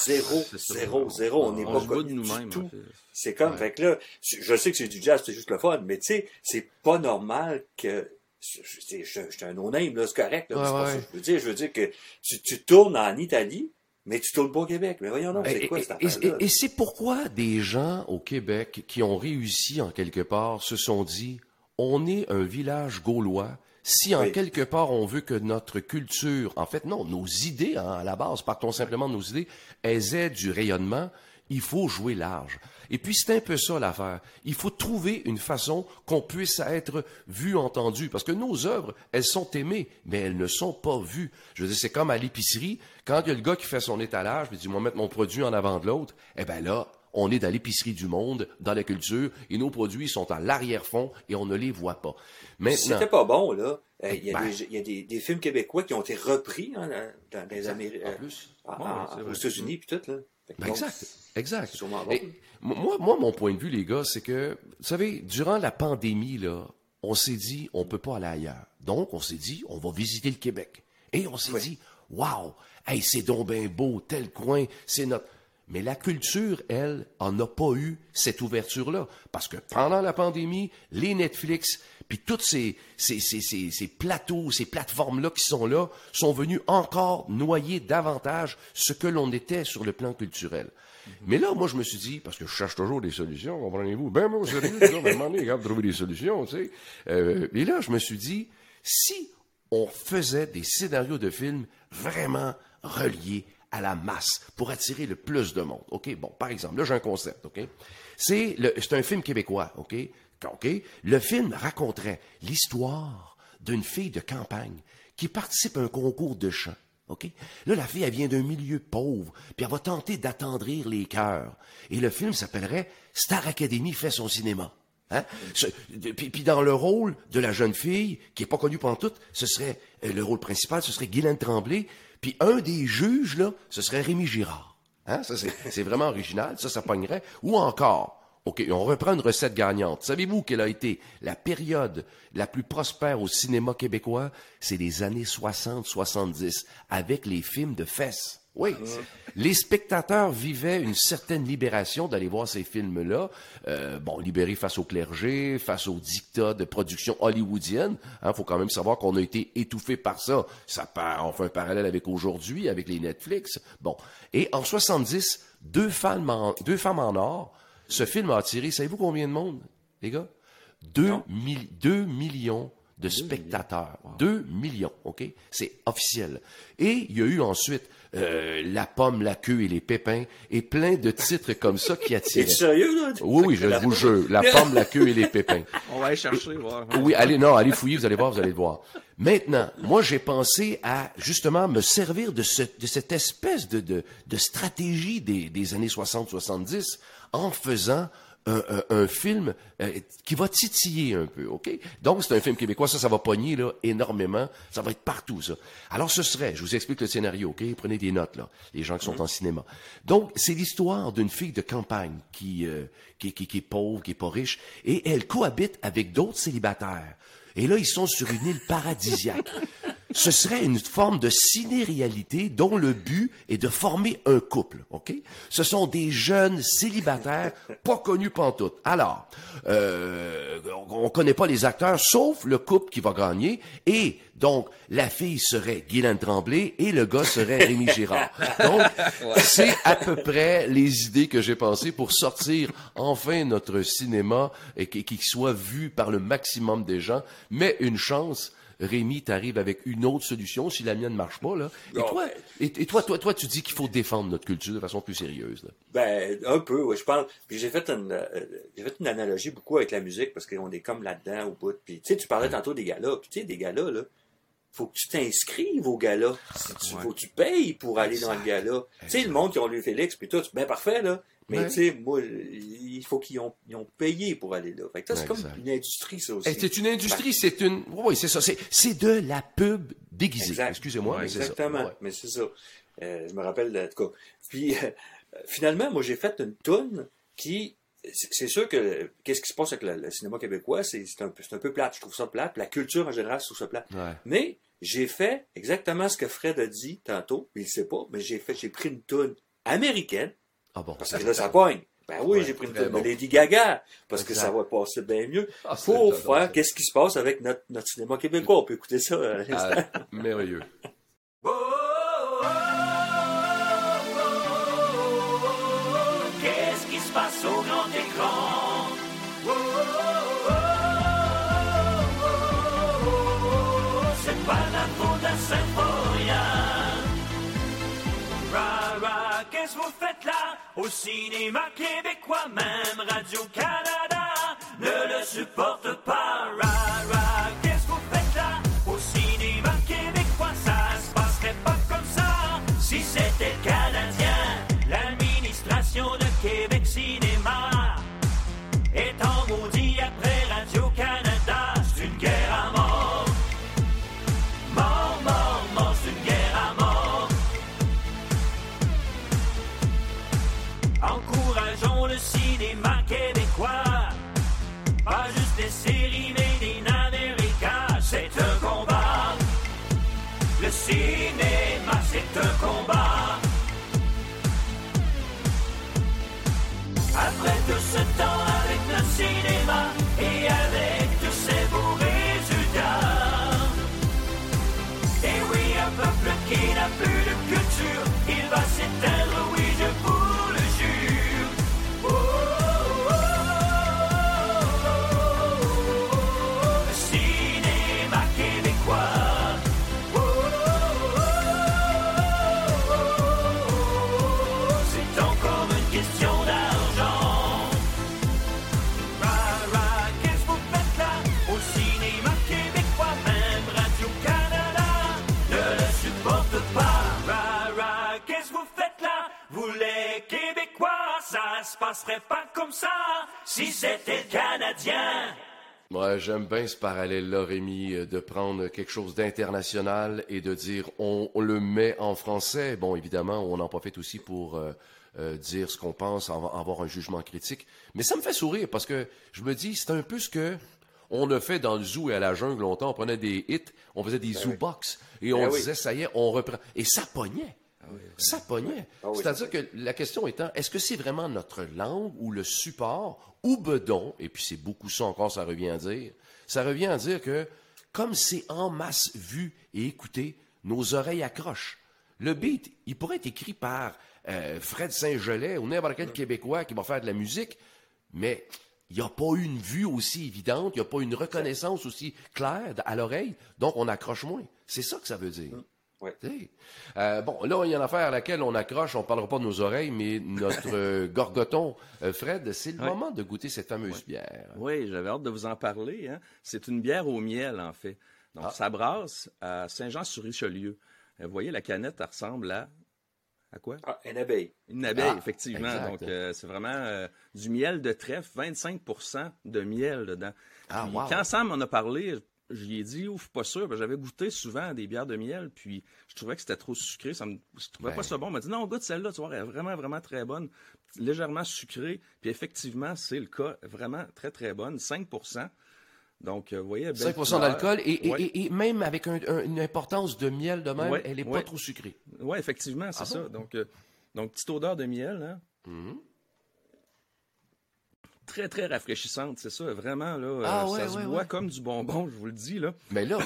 Zéro, c'est ça. zéro, zéro. On n'est pas connu nous-mêmes. du tout. C'est comme, fait que là, je sais que c'est du jazz, c'est juste le fun, mais tu sais, c'est pas normal que. Je, je, je, je suis un no-name, là, c'est correct, là, mais Ouais, c'est pas ouais. ça que je veux dire. Je veux dire que tu, tu tournes en Italie, mais tu tournes pas au Québec. Mais voyons donc, c'est quoi et- cette et- et- et c'est pourquoi des gens au Québec qui ont réussi en quelque part se sont dit on est un village gaulois. Si en Oui. quelque part on veut que notre culture, en fait non, nos idées hein, à la base, partons simplement de nos idées, elles aient du rayonnement, il faut jouer large. Et puis c'est un peu ça l'affaire. Il faut trouver une façon qu'on puisse être vu, entendu, parce que nos œuvres, elles sont aimées, mais elles ne sont pas vues. Je veux dire, c'est comme à l'épicerie, quand il y a le gars qui fait son étalage, puis il dit, moi mettre mon produit en avant de l'autre, eh ben là, on est dans l'épicerie du monde, dans la culture, et nos produits sont à l'arrière-fond et on ne les voit pas. Maintenant, c'était pas bon, là, euh, il y a, Ben. des, il y a des, des films québécois qui ont été repris hein, dans, les Amériques, en plus, en- Ouais, en- c'est vrai. aux États-Unis, puis tout, là. Ben, bon, exact, exact. bon. Et moi, moi, mon point de vue, les gars, c'est que, vous savez, durant la pandémie, là, on s'est dit, on peut pas aller ailleurs. Donc, on s'est dit, on va visiter le Québec. Et on s'est dit, waouh, hey, c'est donc bien beau, tel coin, c'est notre... Mais la culture, elle, en a pas eu cette ouverture-là. Parce que pendant la pandémie, les Netflix, puis tous ces, ces, ces, ces, ces plateaux, ces plateformes-là qui sont là, sont venus encore noyer davantage ce que l'on était sur le plan culturel. Mais là, moi, je me suis dit, parce que je cherche toujours des solutions, comprenez-vous? Ben, moi, sérieux, un moment donné, regarde, trouver des solutions, tu sais. Euh, et là, je me suis dit, si on faisait des scénarios de films vraiment reliés à la masse pour attirer le plus de monde, OK? Bon, par exemple, là, j'ai un concept, OK? C'est le- c'est un film québécois, OK? OK? Le film raconterait l'histoire d'une fille de campagne qui participe à un concours de chant. OK? Là, la fille, elle vient d'un milieu pauvre, puis elle va tenter d'attendrir les cœurs. Et le film s'appellerait Star Academy fait son cinéma. Hein? Puis, puis dans le rôle de la jeune fille, qui est pas connue pendant tout, ce serait, euh, le rôle principal, ce serait Guylaine Tremblay, puis un des juges, là, ce serait Rémi Girard. Hein? Ça, c'est, vraiment original, ça, ça pognerait. Ou encore, OK, on reprend une recette gagnante. Savez-vous quelle a été la période la plus prospère au cinéma québécois? C'est les années 60-70, avec les films de fesses. Oui. Les spectateurs vivaient une certaine libération d'aller voir ces films-là. Euh, bon, libérés face au clergé, face aux dictats de production hollywoodienne. Il faut quand même savoir qu'on a été étouffé par ça. Ça part, on fait un parallèle avec aujourd'hui, avec les Netflix. Bon. Et en 70, deux femmes en, deux femmes en or, ce film a attiré, savez-vous combien de monde, les gars? Deux, mille- deux millions de spectateurs. Deux millions, OK? C'est officiel. Et il y a eu ensuite euh, La pomme, la queue et les pépins et plein de titres comme ça qui T'es attiraient. sérieux, là? Oui, oui, je vous jure. La pomme, la queue et les pépins. On va aller chercher, voir. Oui, allez, non, allez fouiller, vous allez voir, vous allez le voir. Maintenant, moi, j'ai pensé à, justement, me servir de, ce, de cette espèce de, de, de stratégie des, des années 60-70 en faisant un, un- un film euh, qui va titiller un peu, OK? Donc, c'est un film québécois, ça, ça va pogner, là, énormément. Ça va être partout, ça. Alors, ce serait, je vous explique le scénario, OK? Prenez des notes, là, les gens qui sont en cinéma. Donc, c'est l'histoire d'une fille de campagne qui, euh, qui, qui, qui est pauvre, qui est pas riche, et elle cohabite avec d'autres célibataires. Et là, ils sont sur une île paradisiaque. ce serait une forme de ciné-réalité dont le but est de former un couple, OK? Ce sont des jeunes célibataires pas connus pantoute. Alors, euh, on connaît pas les acteurs, sauf le couple qui va gagner, et donc, la fille serait Guylaine Tremblay et le gars serait Rémi Girard. Donc, c'est à peu près les idées que j'ai pensées pour sortir enfin notre cinéma et qu'il soit vu par le maximum des gens. Mais une chance, Rémi, t'arrives avec une autre solution si la mienne ne marche pas, là. Et toi, et, toi, toi, toi, tu dis qu'il faut défendre notre culture de façon plus sérieuse, là. Ben, un peu, oui, je parle. Puis j'ai fait une, euh, j'ai fait une analogie beaucoup avec la musique parce qu'on est comme là-dedans au bout. Puis, tu sais, tu parlais tantôt des galas. Puis, tu sais, des galas, là faut que tu t'inscrives au gala. Si tu, Faut que tu payes pour aller dans le gala. Tu sais, le monde qui ont lu Félix, puis tout, ben parfait, là. Mais tu sais, moi, il faut qu'ils ont, ont payé pour aller là. Fait que c'est comme une industrie, ça aussi. C'est une industrie, c'est une... Oui, c'est ça. C'est de la pub déguisée. Excusez-moi, mais c'est ça. Exactement, mais c'est ça. Euh, je me rappelle, en tout cas. Puis, euh, finalement, moi, j'ai fait une toune qui c'est sûr que qu'est-ce qui se passe avec le, cinéma québécois, c'est un, peu, un peu plate. Je trouve ça plate. La culture en général, je trouve ça plate. Mais j'ai fait exactement ce que Fred a dit tantôt, mais il sait pas, mais j'ai fait, j'ai pris une toune américaine. Ah bon? Parce que là, ça pogne. Ben oui, j'ai pris une toune de Lady Gaga, parce que ça va passer bien mieux. Ah, pour faire qu'est-ce qui se passe avec notre, notre cinéma québécois. On peut écouter ça à ah, merveilleux. Qu'est-ce qui se passe au grand écran? qu'est-ce Au cinéma québécois, même Radio-Canada ne le supporte pas. Ra, qu'est-ce que vous faites là? Au cinéma québécois, ça se passerait pas comme ça si c'était Canadien. L'administration de Québec Cinéma Ouais, j'aime bien ce parallèle-là, Rémi, euh, de prendre quelque chose d'international et de dire on, on le met en français. Bon, évidemment, on en profite aussi pour euh, euh, dire ce qu'on pense, av- avoir un jugement critique. Mais ça me fait sourire parce que je me dis, c'est un peu ce que on a fait dans le zoo et à la jungle longtemps. On prenait des hits, on faisait des zoo box et on Ben oui. disait, ça y est, on reprend. Et ça pognait. Ça pognait. Ah oui. C'est-à-dire que la question étant, est-ce que c'est vraiment notre langue ou le support ou bedon, et puis c'est beaucoup ça encore, ça revient à dire, ça revient à dire que comme c'est en masse vu et écouté, nos oreilles accrochent. Le beat, il pourrait être écrit par euh, Fred Saint-Gelais ou n'importe quel Québécois qui va faire de la musique, mais il n'y a pas une vue aussi évidente, il n'y a pas une reconnaissance aussi claire à l'oreille, donc on accroche moins. C'est ça que ça veut dire. Sais. Euh, bon, là, il y a une affaire à laquelle on accroche, on parlera pas de nos oreilles, mais notre euh, gorgoton, euh, Fred, c'est le Ouais. moment de goûter cette fameuse bière. Oui, j'avais hâte de vous en parler. hein. C'est une bière au miel, en fait. Donc, Ah. ça brasse à Saint-Jean-sur-Richelieu. Vous voyez, la canette, elle ressemble à... À quoi? Ah, une abeille. Une abeille, Ah, effectivement. exact. Donc, euh, c'est vraiment euh, du miel de trèfle, 25% de miel dedans. Ah, wow. Quand Sam m'en a parlé, j'y ai dit, ouf, pas sûr. J'avais goûté souvent à des bières de miel, puis je trouvais que c'était trop sucré. Ça me, je trouvais Ben. pas ça bon. Il m'a dit, non, goûte celle-là, tu vois, elle est vraiment, vraiment très bonne. Légèrement sucrée. Puis effectivement, c'est le cas. Vraiment très, très bonne. 5% Donc, euh, vous voyez, belle 5 couleur. d'alcool et, Ouais. et, et même avec un- un- une importance de miel de même, Ouais, elle est pas trop sucrée. Oui, effectivement, c'est Ah ça. bon? Donc, euh, donc, petite odeur de miel, hein? Mhm. Très, très rafraîchissante, c'est ça. Vraiment, là, euh, Ah, ouais, ça se ouais, boit ouais. comme du bonbon, je vous le dis, là. Mais là,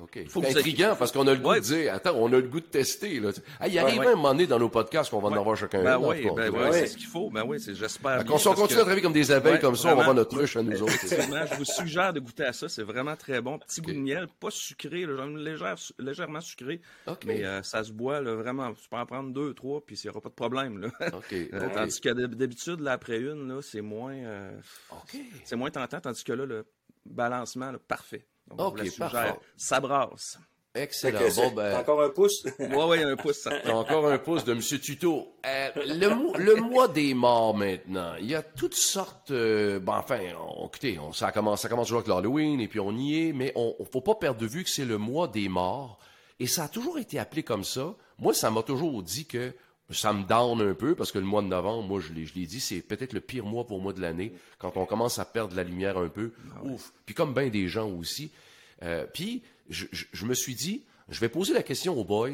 OK. Faut c'est intriguant parce qu'on a le goût Ouais. de dire, attends, on a le goût de tester. Là. Ah, il arrive ouais. à un moment donné dans nos podcasts qu'on va en Ouais. avoir chacun Ben oui, ben on c'est ce qu'il faut. Ben oui, j'espère. S'en parce continue que- à travailler comme des abeilles Ouais, comme ça, on va avoir notre ruche à nous autres. Je vous suggère de goûter à ça. C'est vraiment très bon. Petit Ok. goût de miel, pas sucré, là, genre légère- légèrement sucré. Mais euh, ça se boit là, vraiment. Tu peux en prendre deux, trois, puis il n'y aura pas de problème. Là. Euh. Tandis que d'hab- d'habitude, après une, c'est moins, euh, c'est moins tentant. Tandis que là, le balancement, parfait. Donc, Ok, parfait. Ça brasse. Excellent. Bon, ben, encore un pouce? Ouais, ouais, un pouce, ça. Encore un pouce de M. Tuto. Euh, le, mo- le mois des morts maintenant, il y a toutes sortes. euh, bon, enfin, on, écoutez, on, ça commence, ça commence toujours avec l'Halloween et puis on y est, mais on, on faut pas perdre de vue que c'est le mois des morts et ça a toujours été appelé comme ça. Moi, ça m'a toujours dit que ça me down un peu parce que le mois de novembre, moi, je l'ai, je l'ai dit, c'est peut-être le pire mois pour moi de l'année quand on commence à perdre la lumière un peu. Ouf. Puis comme bien des gens aussi. Euh, puis je, je- je me suis dit, je vais poser la question aux boys.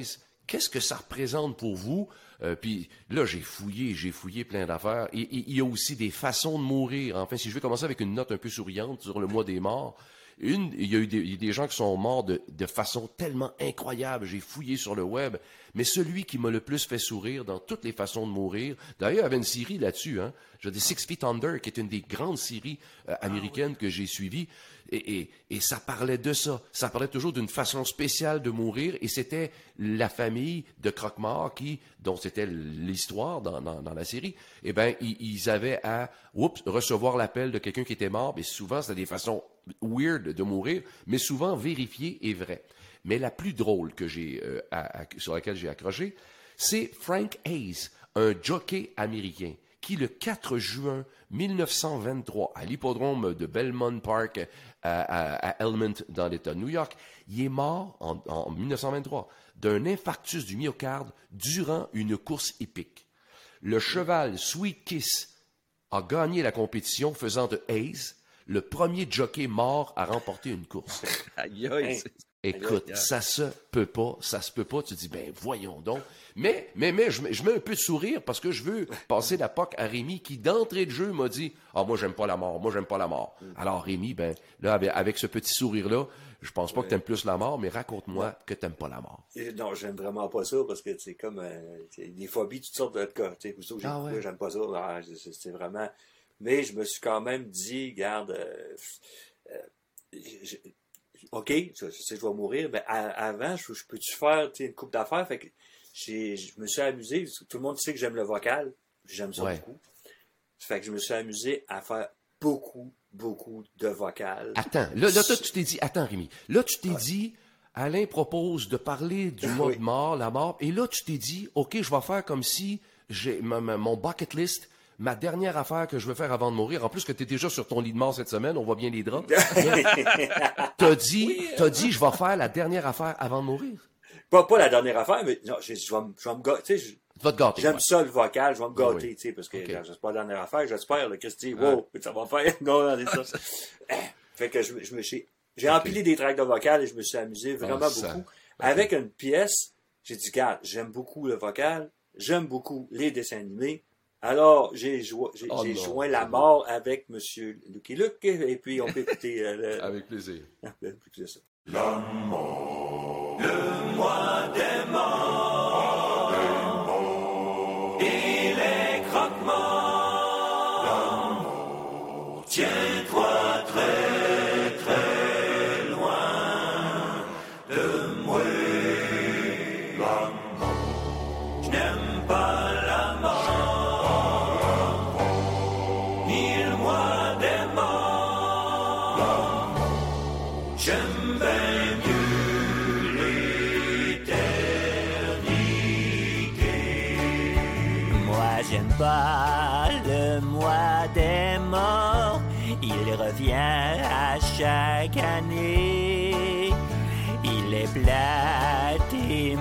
Qu'est-ce que ça représente pour vous? Euh, puis là, j'ai fouillé, j'ai fouillé plein d'affaires. Et et il y a aussi des façons de mourir. Enfin, si je vais commencer avec une note un peu souriante sur le mois des morts, une, il y a eu des, des gens qui sont morts de, de façon tellement incroyable. J'ai fouillé sur le web. Mais celui qui m'a le plus fait sourire dans toutes les façons de mourir, d'ailleurs, il y avait une série là-dessus, hein. J'ai des Six Feet Under, qui est une des grandes séries euh, américaines que j'ai suivies. Et, ça parlait de ça. Ça parlait toujours d'une façon spéciale de mourir. Et c'était la famille de Croque-Mort qui, dont c'était l'histoire dans, la série. Eh ben, ils, avaient à, recevoir l'appel de quelqu'un qui était mort. Mais souvent, c'était des façons weird de mourir, mais souvent vérifiées et vraies. Mais la plus drôle que j'ai, euh, sur laquelle j'ai accroché, c'est Frank Hayes, un jockey américain, qui le 4 juin 1923, à l'hippodrome de Belmont Park à, à- à Elmont, dans l'État de New York, il est mort en, en 1923 d'un infarctus du myocarde durant une course épique. Le cheval Sweet Kiss a gagné la compétition, faisant de Hayes le premier jockey mort à remporter une course. Aïe, aïe, Hey. c'est- Écoute, ça se peut pas, ça se peut pas. Tu dis, ben voyons donc. Mais, mais, mais, je, mets- je mets un peu de sourire parce que je veux passer la POC à Rémi qui, d'entrée de jeu, m'a dit, ah, moi, j'aime pas la mort, moi, j'aime pas la mort. Alors, Rémi, ben, là, avec, avec ce petit sourire-là, je pense pas que t'aimes plus la mort, mais raconte-moi que t'aimes pas la mort. Et Non, j'aime vraiment pas ça parce que c'est comme euh, des phobies, toutes sortes de cas. Tu sais, Ah ouais. j'aime pas ça. Ah, c'est- vraiment. Mais je me suis quand même dit, garde, euh, euh, ok, je, je sais que je vais mourir, mais avant, je, je peux-tu faire une coupe d'affaires? Fait que je me suis amusé. Tout le monde sait que j'aime le vocal. J'aime ça Ouais. beaucoup. Fait que je me suis amusé à faire beaucoup, beaucoup de vocal. Attends, là, là, toi, tu t'es dit, attends, Rémi, là, tu t'es dit, Alain propose de parler du Oui. de mort, la mort, et là, tu t'es dit, OK, je vais faire comme si j'ai mon bucket list, ma dernière affaire que je veux faire avant de mourir. En plus que tu es déjà sur ton lit de mort cette semaine, on voit bien les draps. T'as dit, t'as dit, je vais faire la dernière affaire avant de mourir? pas, pas la dernière affaire, mais non, je, je vais, me- je vais me sais, je- vas te gâter. J'aime ouais. ça le vocal, je vais me Ah gâter, oui. tu sais, parce que c'est pas la dernière affaire, j'espère, le Christy, wow, ça va faire, non, non, ça. Fait que je, me- je me suis, j'ai Ok. empilé des tracks de vocal et je me suis amusé vraiment Ah, ça. beaucoup. Avec une pièce, j'ai dit, regarde, j'aime beaucoup le vocal, j'aime beaucoup les dessins animés. Alors, j'ai joué, j'ai, Oh joint la mort avec Monsieur Lucky Luke, et puis on peut écouter, euh, le- Avec plaisir. peut écouter ça. et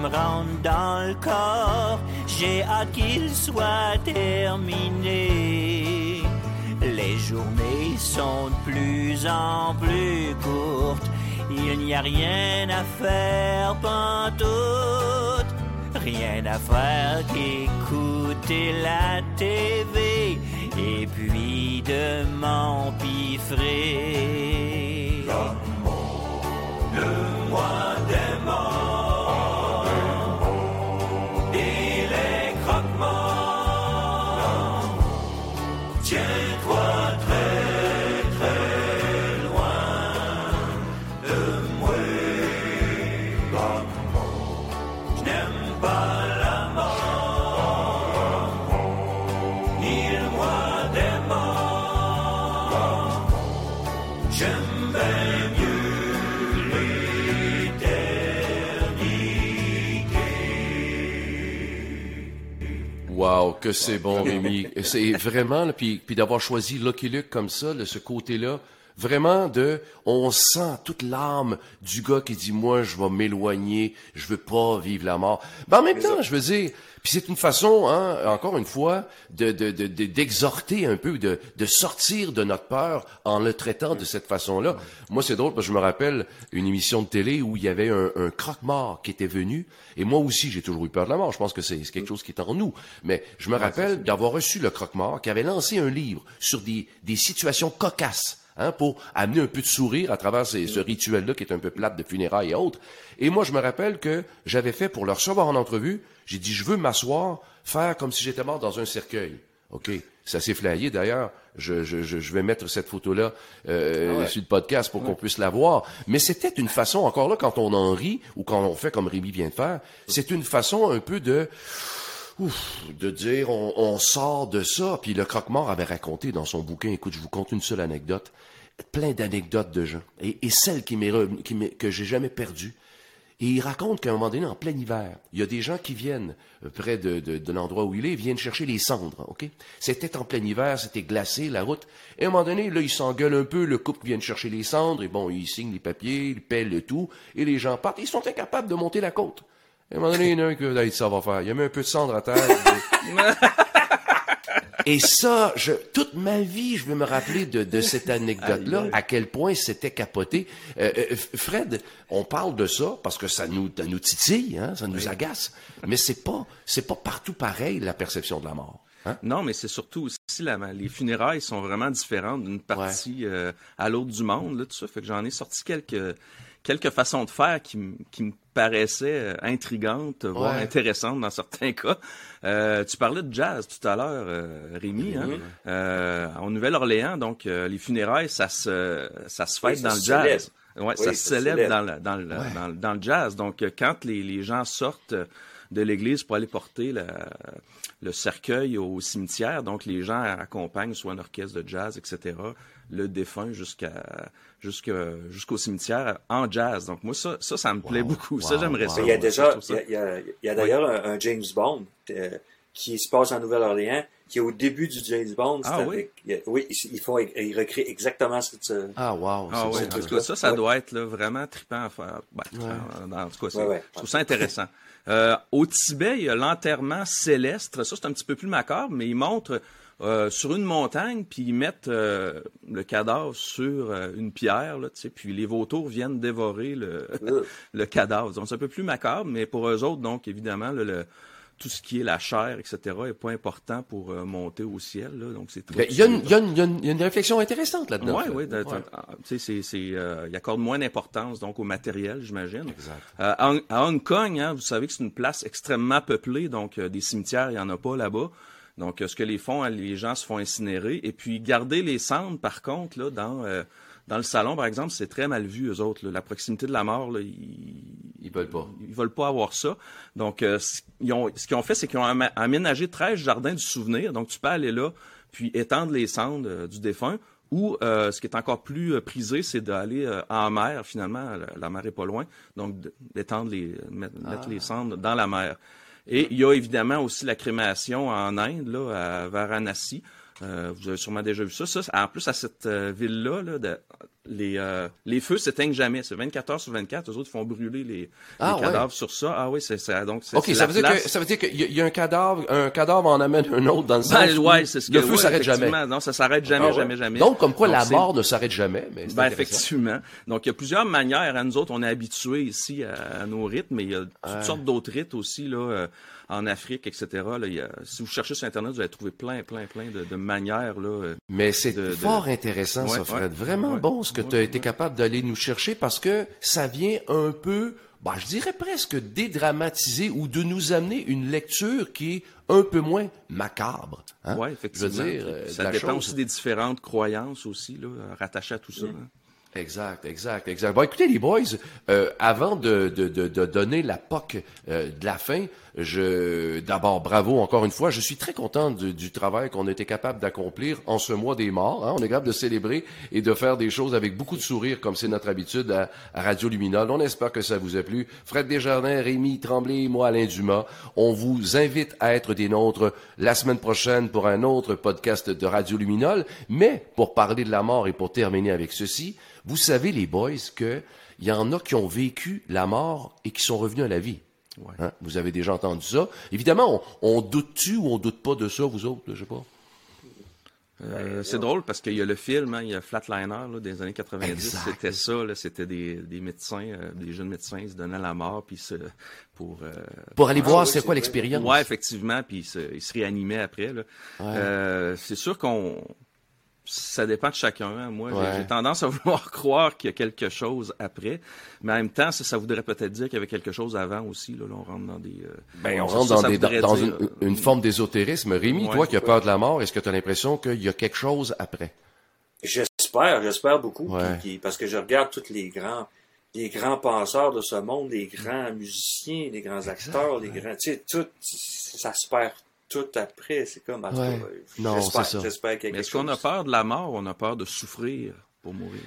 dans le corps, j'ai hâte qu'il soit terminé. Les Les journées sont de plus en plus courtes. Il n'y a rien à faire pantoute. Rien à faire qu'écouter la TV et puis de m'empiffrer. Que c'est bon, Rémi. C'est vraiment, là, puis, puis d'avoir choisi Lucky Luke comme ça, là, ce côté-là, vraiment de, on sent toute l'âme du gars qui dit, moi, je vais m'éloigner, je veux pas vivre la mort. Mais en même temps, je veux dire, puis c'est une façon, hein, encore une fois, de, de, de, de- d'exhorter un peu, de, de sortir de notre peur en le traitant de cette façon-là. Moi, c'est drôle parce que je me rappelle une émission de télé où il y avait un, un croque-mort qui était venu. Et moi aussi, j'ai toujours eu peur de la mort. Je pense que c'est c'est quelque chose qui est en nous. Mais je me rappelle d'avoir reçu le croque-mort qui avait lancé un livre sur des, des situations cocasses. Hein, pour amener un peu de sourire à travers ces- ce rituel-là qui est un peu plate de funérailles et autres. Et moi, je me rappelle que j'avais fait pour le recevoir en entrevue, j'ai dit, je veux m'asseoir, faire comme si j'étais mort dans un cercueil. OK. Ça s'est flayé d'ailleurs. Je, je, je, je vais mettre cette photo-là euh, sur le podcast pour qu'on puisse la voir. Mais c'était une façon, encore là, quand on en rit ou quand on fait comme Rémi vient de faire, c'est une façon un peu de ouf, de dire on, on sort de ça. Puis le croque-mort avait raconté dans son bouquin, écoute, je vous conte une seule anecdote, plein d'anecdotes de gens, et, et celle qui m'est qui que j'ai jamais perdue. Et il raconte qu'à un moment donné, en plein hiver, il y a des gens qui viennent euh, près de, de, de l'endroit où il est, viennent chercher les cendres, ok? C'était en plein hiver, c'était glacé, la route. Et à un moment donné, là, ils s'engueulent un peu, le couple vient chercher les cendres, et bon, ils signent les papiers, ils paient le tout, et les gens partent. Ils sont incapables de monter la côte. Et à un moment donné, il y en a un qui ça va faire. Il a mis un peu de cendre à terre. Et ça, je, toute ma vie, je vais me rappeler de, de cette anecdote-là, à quel point c'était capoté. Euh, euh, Fred, on parle de ça parce que ça nous, ça nous titille, hein, ça nous agace, mais c'est pas, c'est pas partout pareil la perception de la mort. Hein? Non, mais c'est surtout aussi la, les funérailles sont vraiment différentes d'une partie euh, à l'autre du monde. Là, tout ça fait que j'en ai sorti quelques quelques façons de faire qui, qui me paraissaient euh, intrigantes, voire Ouais. intéressantes dans certains cas. Euh, tu parlais de jazz tout à l'heure, euh, Rémi. Hein? Euh, en Nouvelle-Orléans, donc euh, les funérailles, ça se ça se fête dans le jazz. Ouais, Oui, ça se ça se célèbre célèbre. dans le, dans, le, dans, le- dans le jazz. Donc, euh, quand les, les gens sortent euh, de l'église pour aller porter la- le cercueil au cimetière, donc les gens accompagnent soit un orchestre de jazz, etc., le défunt jusqu'à jusqu'à- jusqu'au cimetière en jazz. Donc, moi, ça, ça, ça me plaît beaucoup. ça, j'aimerais wow. ça. Il y a déjà, il y a, il il d'ailleurs un, un James Bond euh, qui se passe en Nouvelle-Orléans, qui est au début du James Bond. c'est Ah oui? avec- il y a- oui, ils ils font, ils recréent exactement cette. euh, Ah, wow. Ah oui, en ça. tout cas, ça, ça Ouais. doit être là, vraiment trippant à faire. Ben, en, en tout cas, c'est- Ouais, ouais. je trouve ça intéressant. Euh, au Tibet, il y a l'enterrement céleste. Ça, c'est un petit peu plus macabre, mais ils montrent euh, sur une montagne, puis ils mettent euh, le cadavre sur euh, une pierre, là, tu sais, puis les vautours viennent dévorer le, euh, le cadavre. Donc, c'est un peu plus macabre, mais pour eux autres, donc, évidemment, là, le, tout ce qui est la chair, etc., est pas important pour euh, monter au ciel. Là, donc, c'est très Ben, Il y, a une- il y a une- il y a une- il y a une réflexion intéressante là-dedans. Oui, oui. de- Ouais. Tu sais, c'est, c'est, il accorde moins d'importance donc au matériel, j'imagine. Exact. Euh, à, Hong- Kong, hein, vous savez que c'est une place extrêmement peuplée, donc euh, des cimetières, il n'y en a pas là-bas. Donc, ce que les font, hein, les gens se font incinérer. Et puis, garder les cendres, par contre, là, dans, euh, dans le salon, par exemple, c'est très mal vu, eux autres. là. La proximité de la mort, là, ils, Ils veulent pas. ils veulent pas avoir ça. Donc, euh, ils ont- ce qu'ils ont fait, c'est qu'ils ont aménagé 13 jardins du souvenir. Donc, tu peux aller là, puis étendre les cendres euh, du défunt. Ou, euh, ce qui est encore plus euh, prisé, c'est d'aller euh, en mer, finalement. La, la mer est pas loin. Donc, d'étendre les, mettre, mettre les cendres dans la mer. Et il y a évidemment aussi la crémation en Inde, là, à Varanasi. Euh, vous avez sûrement déjà vu ça. ça en plus, à cette euh, ville-là, là, les, euh, les feux s'éteignent jamais. C'est 24 heures sur 24. Eux autres font brûler les, Ah, les ouais. cadavres sur ça. Ah oui, c'est ça. Donc, c'est OK, c'est ça veut, dire que, ça veut dire qu'il y, a- il y a un cadavre, un cadavre en amène un autre dans le sens Ben, où ouais, c'est ce que le feu ouais, s'arrête jamais. Non, ça s'arrête jamais, Ah ouais. jamais, jamais. Donc, comme quoi Donc, la mort ne s'arrête jamais. Mais Ben, effectivement. Donc, il y a plusieurs manières. À nous autres, on est habitués ici à, à nos rythmes, mais il y a toutes sortes d'autres rites aussi, là, euh, en Afrique, etc. Là, y a- si vous cherchez sur Internet, vous allez trouver plein, plein, plein de, de manières, là. euh, Mais c'est de- fort intéressant, Ouais, ça, Fred. ouais. Vraiment Ouais. bon ce que tu as été capable d'aller nous chercher parce que ça vient un peu, bah, je dirais presque dédramatiser ou de nous amener une lecture qui est un peu moins macabre. Hein? Ouais, effectivement. Je veux dire, euh, ça dépend chose. aussi des différentes croyances aussi, là, rattachées à tout ça. hein. Exact, exact, exact. Bon, écoutez, les boys, euh, avant de, de, de, de donner la POC euh, de la fin, je d'abord bravo encore une fois. Je suis très content du, du travail qu'on a été capable d'accomplir en ce mois des morts. hein. On est capable de célébrer et de faire des choses avec beaucoup de sourire, comme c'est notre habitude à, à Radio Luminol. On espère que ça vous a plu. Fred Desjardins, Rémi Tremblay et moi, Alain Dumas, on vous invite à être des nôtres la semaine prochaine pour un autre podcast de Radio Luminol. Mais pour parler de la mort et pour terminer avec ceci, vous savez, les boys, que il y en a qui ont vécu la mort et qui sont revenus à la vie. Hein? Vous avez déjà entendu ça. Évidemment, on, on doute-tu ou on doute pas de ça, vous autres, je sais pas? Euh, c'est drôle parce qu'il y a le film, hein, il y a Flatliner là, des années 90, Exact. c'était ça, là, c'était des, des médecins, euh, des jeunes médecins, ils se donnaient la mort puis se, pour euh, Pour aller voir oui, c'est quoi l'expérience. Ouais, effectivement, puis ils se, ils se réanimaient après. Là. Euh, c'est sûr qu'on ça dépend de chacun. hein. Moi, j'ai- Ouais. j'ai tendance à vouloir croire qu'il y a quelque chose après, mais en même temps, ça, ça voudrait peut-être dire qu'il y avait quelque chose avant aussi. Là, Là, on rentre dans des. euh, Ben, on rentre ça, dans, ça des, dans dire, une, euh, une forme d'ésotérisme. Rémi, Ouais. toi qui as peur de la mort, est-ce que tu as l'impression qu'il y a quelque chose après? J'espère, j'espère beaucoup, Ouais. parce que je regarde tous les grands, les grands penseurs de ce monde, les grands musiciens, les grands acteurs, les grands, tu sais, tout, ça se perd tout après. C'est comme, Ouais. cas, Non, c'est ça. j'espère est-ce qu'on a peur de la mort ou on a peur de souffrir pour mourir?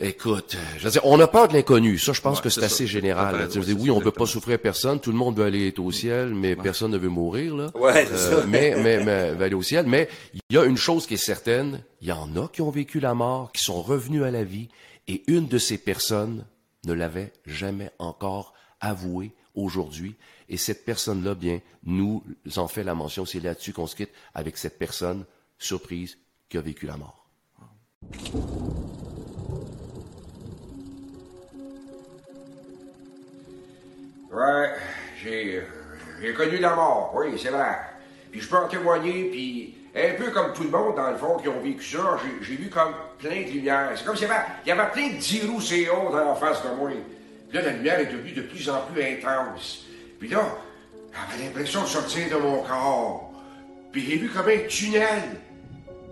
Écoute, euh, je veux dire, on a peur de l'inconnu. Ça, je pense Ouais, que c'est assez général. Là. Tu oui, on veut pas souffrir personne. Tout le monde veut aller au ciel, mais personne ne veut mourir. Là. Ouais, c'est Euh, ça. mais, mais, mais veut aller au ciel. Mais il y a une chose qui est certaine. Il y en a qui ont vécu la mort, qui sont revenus à la vie, et une de ces personnes ne l'avait jamais encore avoué aujourd'hui. Et cette personne-là, bien, nous en fait la mention. C'est là-dessus qu'on se quitte avec cette personne surprise qui a vécu la mort. Ouais, j'ai, connu la mort, oui, c'est vrai. Puis je peux en témoigner, puis un peu comme tout le monde, dans le fond, qui ont vécu ça, j'ai, vu comme plein de lumière. C'est comme avait, il y avait plein de dirous CO dans la face de moi. Puis là, la lumière est devenue de plus en plus intense. Puis là, j'avais l'impression de sortir de mon corps. Puis j'ai vu comme un tunnel.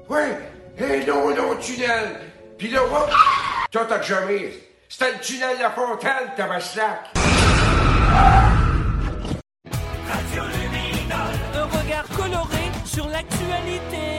Ouais, un long, long tunnel. Puis là, hop, toi, t'as jamais. C'était le tunnel La Fontaine, Tabaslac. Radio Luminol. Un regard coloré sur l'actualité.